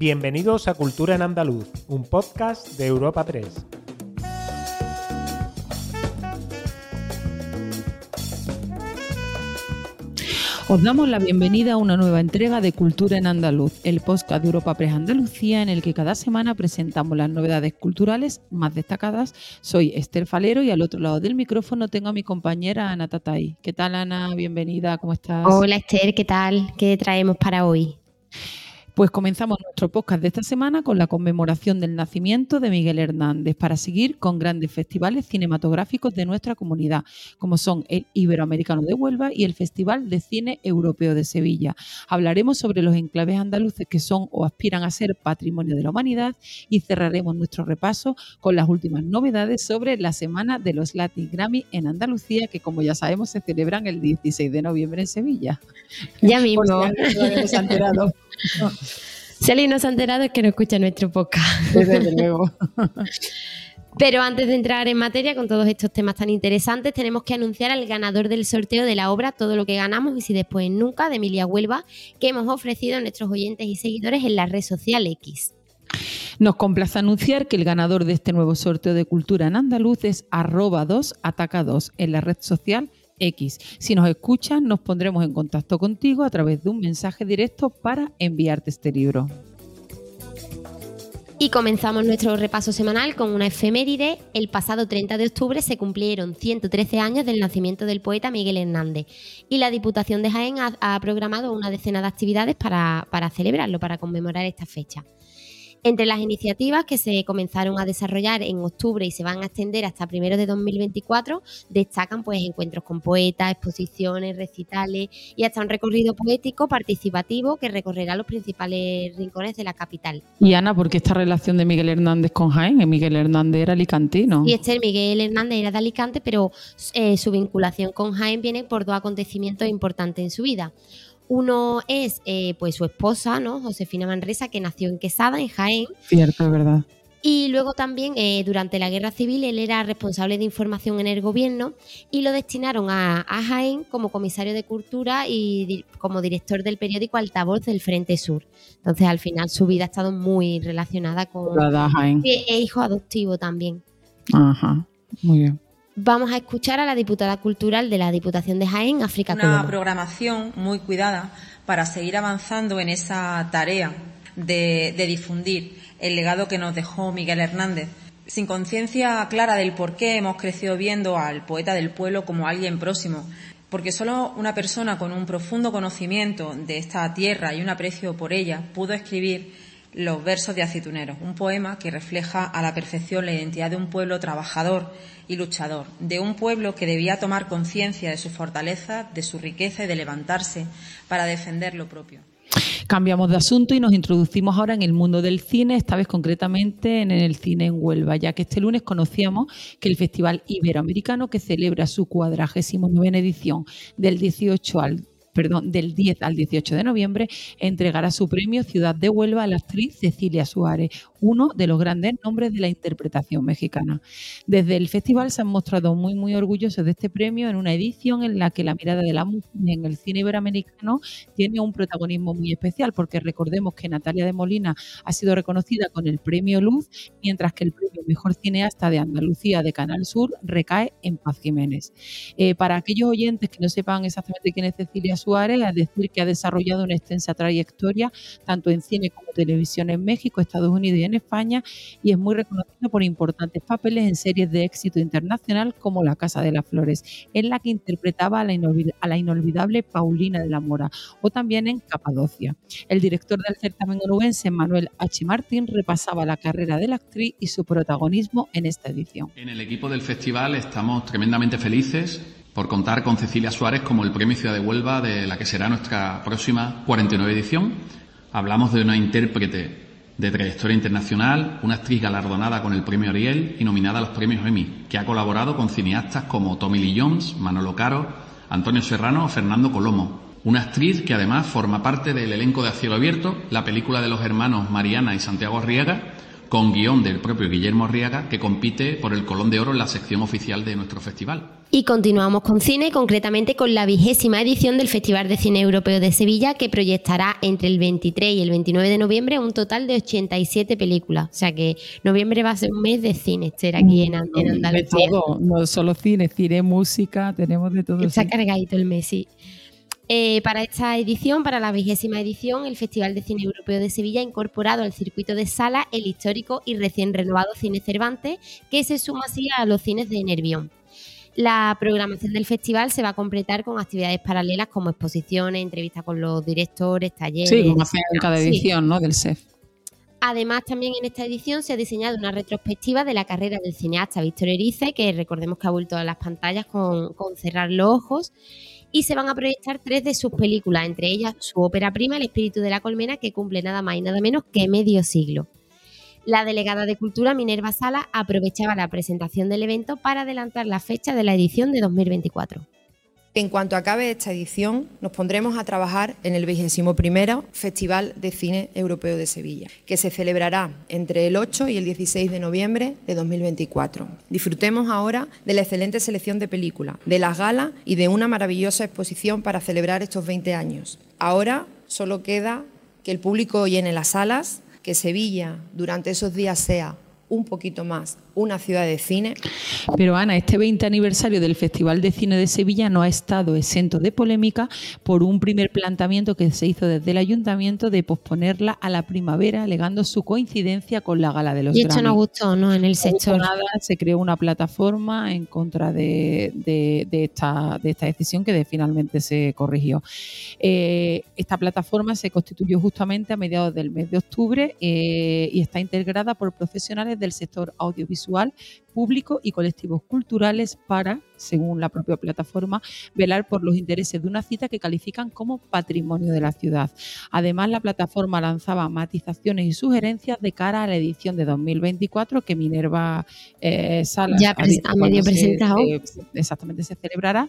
Bienvenidos a Cultura en Andaluz, un podcast de Europa 3. Os damos la bienvenida a una nueva entrega de Cultura en Andaluz, el podcast de Europa Press Andalucía, en el que cada semana presentamos las novedades culturales más destacadas. Soy Esther Falero y al otro lado del micrófono tengo a mi compañera Ana Tatay. ¿Qué tal, Ana? Bienvenida, ¿cómo estás? Hola, Esther, ¿qué tal? ¿Qué traemos para hoy? Pues comenzamos nuestro podcast de esta semana con la conmemoración del nacimiento de Miguel Hernández para seguir con grandes festivales cinematográficos de nuestra comunidad, como son el Iberoamericano de Huelva y el Festival de Cine Europeo de Sevilla. Hablaremos sobre los enclaves andaluces que son o aspiran a ser patrimonio de la humanidad y cerraremos nuestro repaso con las últimas novedades sobre la semana de los Latin Grammy en Andalucía, que como ya sabemos se celebran el 16 de noviembre en Sevilla. Ya mismo. Si alguien no se ha enterado es que no escucha nuestro podcast. Desde luego. Pero antes de entrar en materia con todos estos temas tan interesantes, tenemos que anunciar al ganador del sorteo de la obra Todo lo que ganamos y si después nunca de Emilia Huelva, que hemos ofrecido a nuestros oyentes y seguidores en la red social X. Nos complace anunciar que el ganador de este nuevo sorteo de cultura en andaluz es arroba 2 ataca 2 en la red social Si nos escuchas, nos pondremos en contacto contigo a través de un mensaje directo para enviarte este libro. Y comenzamos nuestro repaso semanal con una efeméride. El pasado 30 de octubre se cumplieron 113 años del nacimiento del poeta Miguel Hernández y la Diputación de Jaén ha, programado una decena de actividades para, para celebrarlo, para conmemorar esta fecha. Entre las iniciativas que se comenzaron a desarrollar en octubre y se van a extender hasta primero de 2024, destacan pues encuentros con poetas, exposiciones, recitales y hasta un recorrido poético participativo que recorrerá los principales rincones de la capital. Y Ana, ¿por qué esta relación de Miguel Hernández con Jaén? Miguel Hernández era alicantino. Y este Miguel Hernández era de Alicante, pero eh, su vinculación con Jaén viene por dos acontecimientos importantes en su vida. Uno es eh, pues su esposa, ¿no? Josefina Manresa, que nació en Quesada, en Jaén. Cierto, es verdad. Y luego también eh, durante la guerra civil él era responsable de información en el gobierno y lo destinaron a, Jaén como comisario de cultura y como director del periódico Altavoz del Frente Sur. Entonces al final su vida ha estado muy relacionada con... Jaén. E hijo adoptivo también. Ajá, muy bien vamos a escuchar a la diputada cultural de la Diputación de Jaén, África Una programación muy cuidada para seguir avanzando en esa tarea de, difundir el legado que nos dejó Miguel Hernández. Sin conciencia clara del por qué hemos crecido viendo al poeta del pueblo como alguien próximo, porque solo una persona con un profundo conocimiento de esta tierra y un aprecio por ella pudo escribir los versos de Aceitunero, un poema que refleja a la perfección la identidad de un pueblo trabajador y luchador, de un pueblo que debía tomar conciencia de su fortaleza, de su riqueza y de levantarse para defender lo propio. Cambiamos de asunto y nos introducimos ahora en el mundo del cine, esta vez concretamente en el cine en Huelva, ya que este lunes conocíamos que el Festival Iberoamericano, que celebra su cuadragésimo novena edición del 18 al perdón, del 10 al 18 de noviembre, entregará su premio Ciudad de Huelva a la actriz Cecilia Suárez, uno de los grandes nombres de la interpretación mexicana. Desde el festival se han mostrado muy, muy orgullosos de este premio en una edición en la que la mirada de la mujer en el cine iberoamericano tiene un protagonismo muy especial, porque recordemos que Natalia de Molina ha sido reconocida con el premio Luz, mientras que el premio Mejor Cineasta de Andalucía de Canal Sur recae en Paz Jiménez. Eh, para aquellos oyentes que no sepan exactamente quién es Cecilia Suárez, a decir que ha desarrollado una extensa trayectoria tanto en cine como televisión en México, Estados Unidos y en España y es muy reconocida por importantes papeles en series de éxito internacional como La Casa de las Flores, en la que interpretaba a la, inolvidable Paulina de la Mora o también en Capadocia. El director del certamen onubense, Manuel H. Martín, repasaba la carrera de la actriz y su protagonismo en esta edición. En el equipo del festival estamos tremendamente felices por contar con Cecilia Suárez como el Premio Ciudad de Huelva de la que será nuestra próxima 49 edición. Hablamos de una intérprete de trayectoria internacional, una actriz galardonada con el premio Ariel y nominada a los premios Emmy, que ha colaborado con cineastas como Tommy Lee Jones, Manolo Caro, Antonio Serrano o Fernando Colomo. Una actriz que además forma parte del elenco de A Cielo Abierto, la película de los hermanos Mariana y Santiago Riega, con guion del propio Guillermo Arriaga, que compite por el Colón de Oro en la sección oficial de nuestro festival. Y continuamos con cine, concretamente con la vigésima edición del Festival de Cine Europeo de Sevilla, que proyectará entre el 23 y el 29 de noviembre un total de 87 películas. O sea que noviembre va a ser un mes de cine, ser aquí en, Andalucía. De todo, no solo cine, cine, música, tenemos de todo. Está cargadito el mes, sí. Eh, para esta edición, para la vigésima edición, el Festival de Cine Europeo de Sevilla ha incorporado al circuito de sala el histórico y recién renovado Cine Cervantes, que se suma así a los cines de Nervión. La programación del festival se va a completar con actividades paralelas como exposiciones, entrevistas con los directores, talleres. Sí, como hacen en cada edición ¿no? del SEF. Además, también en esta edición se ha diseñado una retrospectiva de la carrera del cineasta Víctor Erice, que recordemos que ha vuelto a las pantallas con, con Cerrar los Ojos y se van a proyectar tres de sus películas, entre ellas su ópera prima, El espíritu de la colmena, que cumple nada más y nada menos que medio siglo. La delegada de Cultura, Minerva Sala, aprovechaba la presentación del evento para adelantar la fecha de la edición de 2024. En cuanto acabe esta edición, nos pondremos a trabajar en el 21 Festival de Cine Europeo de Sevilla, que se celebrará entre el 8 y el 16 de noviembre de 2024. Disfrutemos ahora de la excelente selección de películas, de las galas y de una maravillosa exposición para celebrar estos 20 años. Ahora solo queda que el público llene las salas, que Sevilla durante esos días sea un poquito más una ciudad de cine. Pero Ana, este 20 aniversario del Festival de Cine de Sevilla no ha estado exento de polémica por un primer planteamiento que se hizo desde el ayuntamiento de posponerla a la primavera, alegando su coincidencia con la gala de los Y esto no gustó, ¿no? En el sector. Nada, se creó una plataforma en contra de, esta, de esta decisión que finalmente se corrigió. Eh, esta plataforma se constituyó justamente a mediados del mes de octubre eh, y está integrada por profesionales del sector audiovisual, público y colectivos culturales para, según la propia plataforma, velar por los intereses de una cita que califican como patrimonio de la ciudad. Además, la plataforma lanzaba matizaciones y sugerencias de cara a la edición de 2024 que Minerva eh, Salas ya ha medio presentado. exactamente se celebrará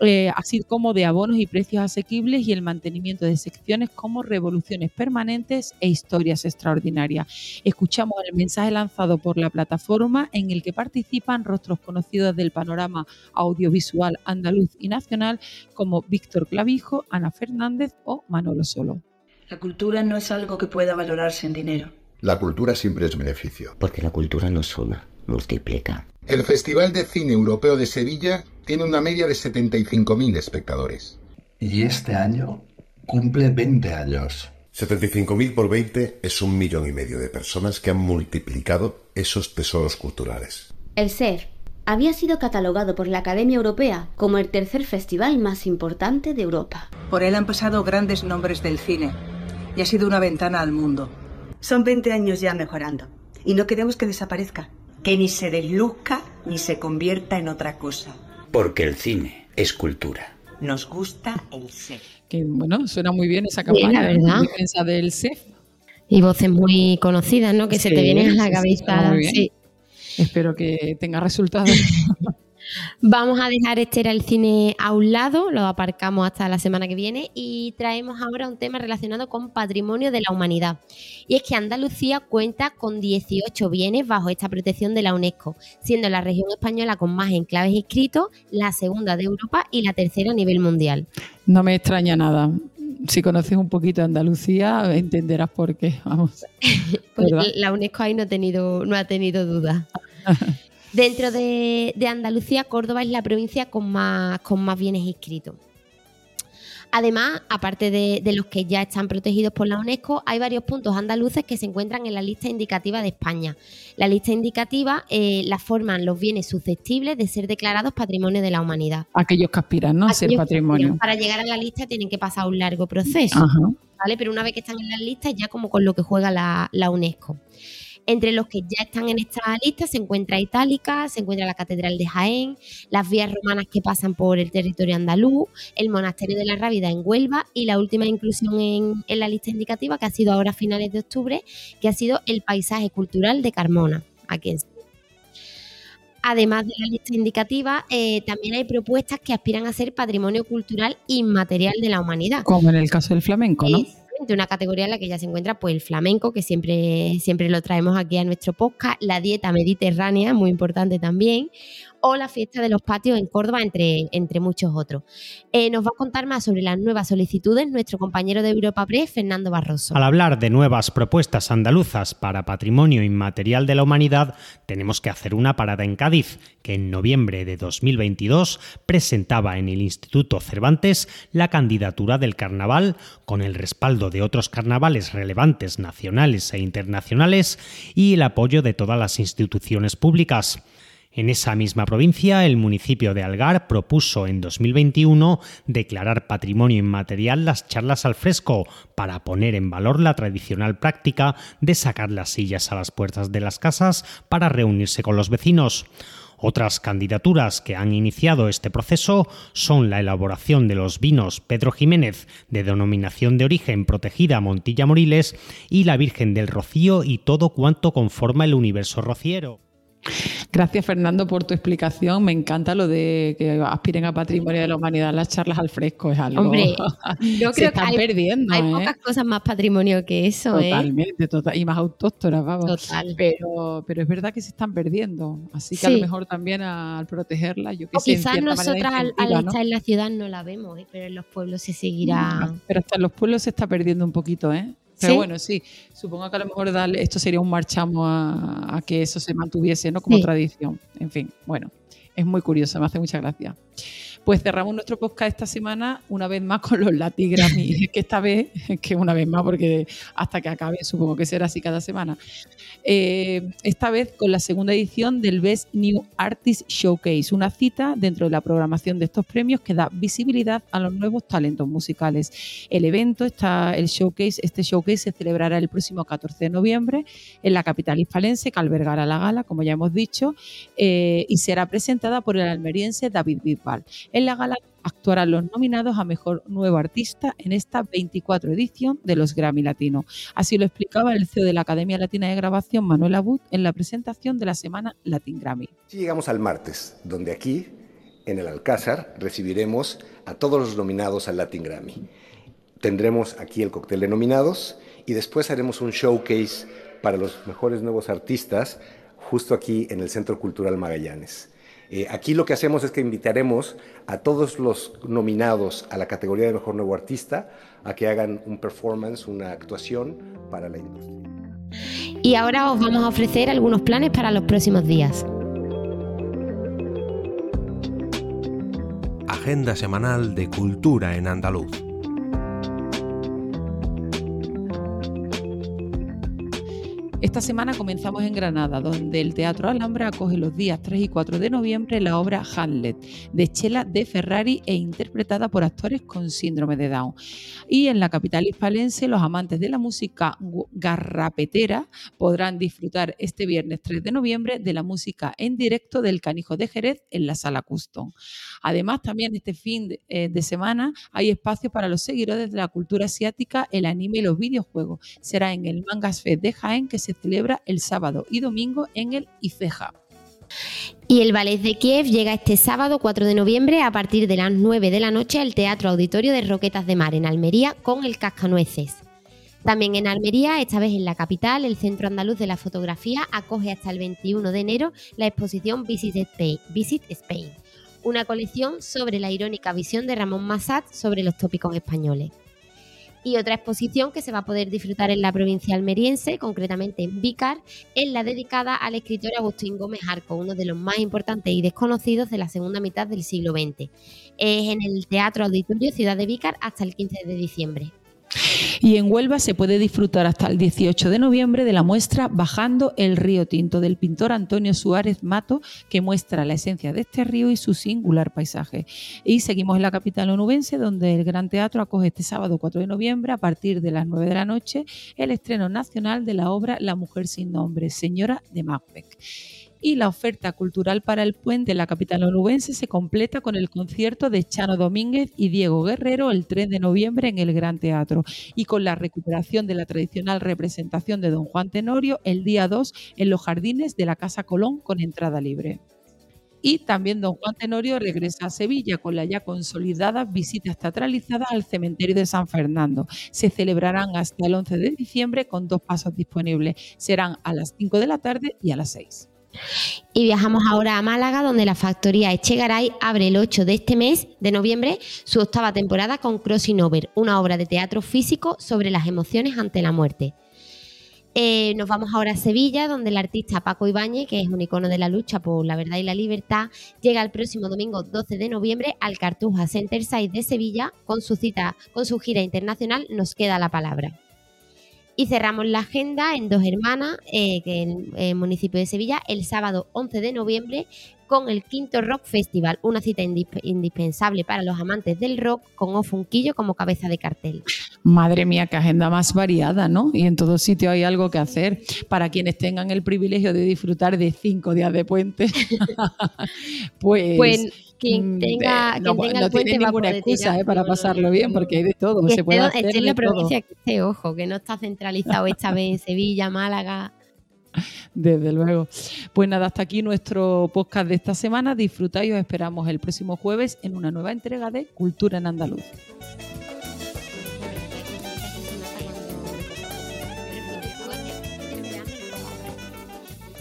eh, así como de abonos y precios asequibles y el mantenimiento de secciones como revoluciones permanentes e historias extraordinarias. Escuchamos el mensaje lanzado por la plataforma en el que participan rostros conocidos del panorama audiovisual andaluz y nacional como Víctor Clavijo, Ana Fernández o Manolo Solo. La cultura no es algo que pueda valorarse en dinero. La cultura siempre es beneficio. Porque la cultura no suma, multiplica. El Festival de Cine Europeo de Sevilla tiene una media de 75.000 espectadores. Y este año cumple 20 años. 75.000 por 20 es un millón y medio de personas que han multiplicado esos tesoros culturales. El CEF había sido catalogado por la Academia Europea como el tercer festival más importante de Europa. Por él han pasado grandes nombres del cine y ha sido una ventana al mundo. Son 20 años ya mejorando y no queremos que desaparezca, que ni se desluzca ni se convierta en otra cosa. Porque el cine es cultura. Nos gusta el CEF. Que bueno, suena muy bien esa campaña sí, la defensa del CEF. Y voces muy conocidas, ¿no? Que se te vienen a la cabeza. Sí, Espero que tenga resultados. Vamos a dejar este era el cine a un lado, lo aparcamos hasta la semana que viene y traemos ahora un tema relacionado con patrimonio de la humanidad. Y es que Andalucía cuenta con 18 bienes bajo esta protección de la UNESCO, siendo la región española con más enclaves inscritos, la segunda de Europa y la tercera a nivel mundial. No me extraña nada. Si conoces un poquito Andalucía, entenderás por qué. Vamos. pues la UNESCO ahí no ha tenido, no ha tenido dudas. Dentro de, de, Andalucía, Córdoba es la provincia con más, con más bienes inscritos. Además, aparte de, de, los que ya están protegidos por la UNESCO, hay varios puntos andaluces que se encuentran en la lista indicativa de España. La lista indicativa eh, la forman los bienes susceptibles de ser declarados patrimonio de la humanidad. Aquellos que aspiran ¿no? a ser patrimonio. Para llegar a la lista tienen que pasar un largo proceso, ¿vale? Pero una vez que están en la lista, ya como con lo que juega la, la UNESCO. Entre los que ya están en esta lista se encuentra Itálica, se encuentra la Catedral de Jaén, las vías romanas que pasan por el territorio andaluz, el Monasterio de la Rábida en Huelva y la última inclusión en, en la lista indicativa, que ha sido ahora a finales de octubre, que ha sido el paisaje cultural de Carmona, aquí en Además de la lista indicativa, eh, también hay propuestas que aspiran a ser patrimonio cultural inmaterial de la humanidad. Como en el caso del flamenco, ¿no? De una categoría en la que ya se encuentra pues el flamenco, que siempre, siempre lo traemos aquí a nuestro podcast, la dieta mediterránea, muy importante también, o la fiesta de los patios en Córdoba, entre, entre muchos otros. Eh, nos va a contar más sobre las nuevas solicitudes nuestro compañero de Europa Press, Fernando Barroso. Al hablar de nuevas propuestas andaluzas para patrimonio inmaterial de la humanidad, tenemos que hacer una parada en Cádiz, que en noviembre de 2022 presentaba en el Instituto Cervantes la candidatura del carnaval con el respaldo de otros carnavales relevantes nacionales e internacionales y el apoyo de todas las instituciones públicas. En esa misma provincia, el municipio de Algar propuso en 2021 declarar patrimonio inmaterial las charlas al fresco para poner en valor la tradicional práctica de sacar las sillas a las puertas de las casas para reunirse con los vecinos. Otras candidaturas que han iniciado este proceso son la elaboración de los vinos Pedro Jiménez de denominación de origen protegida Montilla Moriles y la Virgen del Rocío y todo cuanto conforma el universo rociero. Gracias, Fernando, por tu explicación. Me encanta lo de que aspiren a patrimonio de la humanidad. Las charlas al fresco es algo. Hombre, yo creo están que hay, perdiendo. hay ¿eh? pocas cosas más patrimonio que eso, ¿eh? Totalmente, total, y más autóctonas, vamos. Total. Pero, pero es verdad que se están perdiendo. Así que a lo mejor también al protegerla, yo que O sé, quizás nosotras al, al ¿no? estar en la ciudad no la vemos, ¿eh? pero en los pueblos se seguirá. Pero hasta en los pueblos se está perdiendo un poquito, ¿eh? Pero ¿Sí? bueno, sí, supongo que a lo mejor darle, esto sería un marchamo a, a que eso se mantuviese, ¿no? Como Sí. tradición. En fin, bueno, es muy curioso, me hace mucha gracia. Pues cerramos nuestro podcast esta semana una vez más con los Latin Grammy, que esta vez, que una vez más, porque hasta que acabe supongo que será así cada semana. Eh, esta vez con la segunda edición del Best New Artist Showcase, una cita dentro de la programación de estos premios que da visibilidad a los nuevos talentos musicales. El evento, está, el showcase, este showcase se celebrará el próximo 14 de noviembre en la capital hispalense, que albergará la gala, como ya hemos dicho, eh, y será presentada por el almeriense David Bisbal. En la gala actuarán los nominados a Mejor Nuevo Artista en esta 24 edición de los Grammy Latino. Así lo explicaba el CEO de la Academia Latina de Grabación, Manuel Abud, en la presentación de la semana Latin Grammy. Sí llegamos al martes, donde aquí, en el Alcázar, recibiremos a todos los nominados al Latin Grammy. Tendremos aquí el cóctel de nominados y después haremos un showcase para los mejores nuevos artistas justo aquí en el Centro Cultural Magallanes. Eh, aquí lo que hacemos es que invitaremos a todos los nominados a la categoría de Mejor Nuevo Artista a que hagan un performance, una actuación para la industria. Y ahora os vamos a ofrecer algunos planes para los próximos días. Agenda semanal de cultura en andaluz. Esta semana comenzamos en Granada, donde el Teatro Alhambra acoge los días 3 y 4 de noviembre la obra Hamlet de Chela de Ferrari e interpretada por actores con síndrome de Down. Y en la capital hispalense, los amantes de la música garrapetera podrán disfrutar este viernes 3 de noviembre de la música en directo del Canijo de Jerez en la Sala Custom. Además, también este fin de, eh, semana hay espacio para los seguidores de la cultura asiática, el anime y los videojuegos. Será en el Mangas Fest de Jaén que se celebra el sábado y domingo en el IFEJA. Y el Ballet de Kiev llega este sábado 4 de noviembre a partir de las 9 de la noche al Teatro Auditorio de Roquetas de Mar en Almería con el Cascanueces. También en Almería, esta vez en la capital, el Centro Andaluz de la Fotografía acoge hasta el 21 de enero la exposición Visit Spain, Visit Spain, una colección sobre la irónica visión de Ramón Massat sobre los tópicos españoles. Y otra exposición que se va a poder disfrutar en la provincia almeriense, concretamente en Vícar, es la dedicada al escritor Agustín Gómez Arco, uno de los más importantes y desconocidos de la segunda mitad del siglo XX. Es en el Teatro Auditorio Ciudad de Vícar hasta el 15 de diciembre. Y en Huelva se puede disfrutar hasta el 18 de noviembre de la muestra Bajando el río Tinto del pintor Antonio Suárez Mato, que muestra la esencia de este río y su singular paisaje. Y seguimos en la capital onubense, donde el Gran Teatro acoge este sábado 4 de noviembre, a partir de las 9 de la noche, el estreno nacional de la obra La mujer sin nombre, Señora de Macbeth y la oferta cultural para el puente en la capital onubense se completa con el concierto de Chano Domínguez y Diego Guerrero el 3 de noviembre en el Gran Teatro y con la recuperación de la tradicional representación de Don Juan Tenorio el día 2 en los jardines de la Casa Colón con entrada libre. Y también don Juan Tenorio regresa a Sevilla con la ya consolidada visita teatralizadas al cementerio de San Fernando. Se celebrarán hasta el 11 de diciembre con dos pasos disponibles. Serán a las 5 de la tarde y a las 6. Y viajamos ahora a Málaga, donde la factoría Echegaray abre el 8 de este mes de noviembre su octava temporada con Crossing Over, una obra de teatro físico sobre las emociones ante la muerte. Eh, nos vamos ahora a Sevilla, donde el artista Paco Ibáñez, que es un icono de la lucha por la verdad y la libertad, llega el próximo domingo 12 de noviembre al Cartuja Center Side de Sevilla con su cita, con su gira internacional Nos queda la palabra. Y cerramos la agenda en Dos Hermanas, eh, que en el municipio de Sevilla, el sábado 11 de noviembre con el Quinto Rock Festival, una cita indispensable para los amantes del rock con Ofunquillo como cabeza de cartel. Madre mía, qué agenda más variada, ¿no? Y en todo sitio hay algo que hacer. Para quienes tengan el privilegio de disfrutar de cinco días de puente, pues... pues quien mm, tenga, no, quien tenga no tiene ninguna excusa eh, para pasarlo bien, porque hay de todo. se puede hacer en la provincia que esté, ojo, que no está centralizado esta vez en Sevilla, Málaga. Desde luego. Pues nada, hasta aquí nuestro podcast de esta semana. Disfruta y os esperamos el próximo jueves en una nueva entrega de Cultura en Andaluz.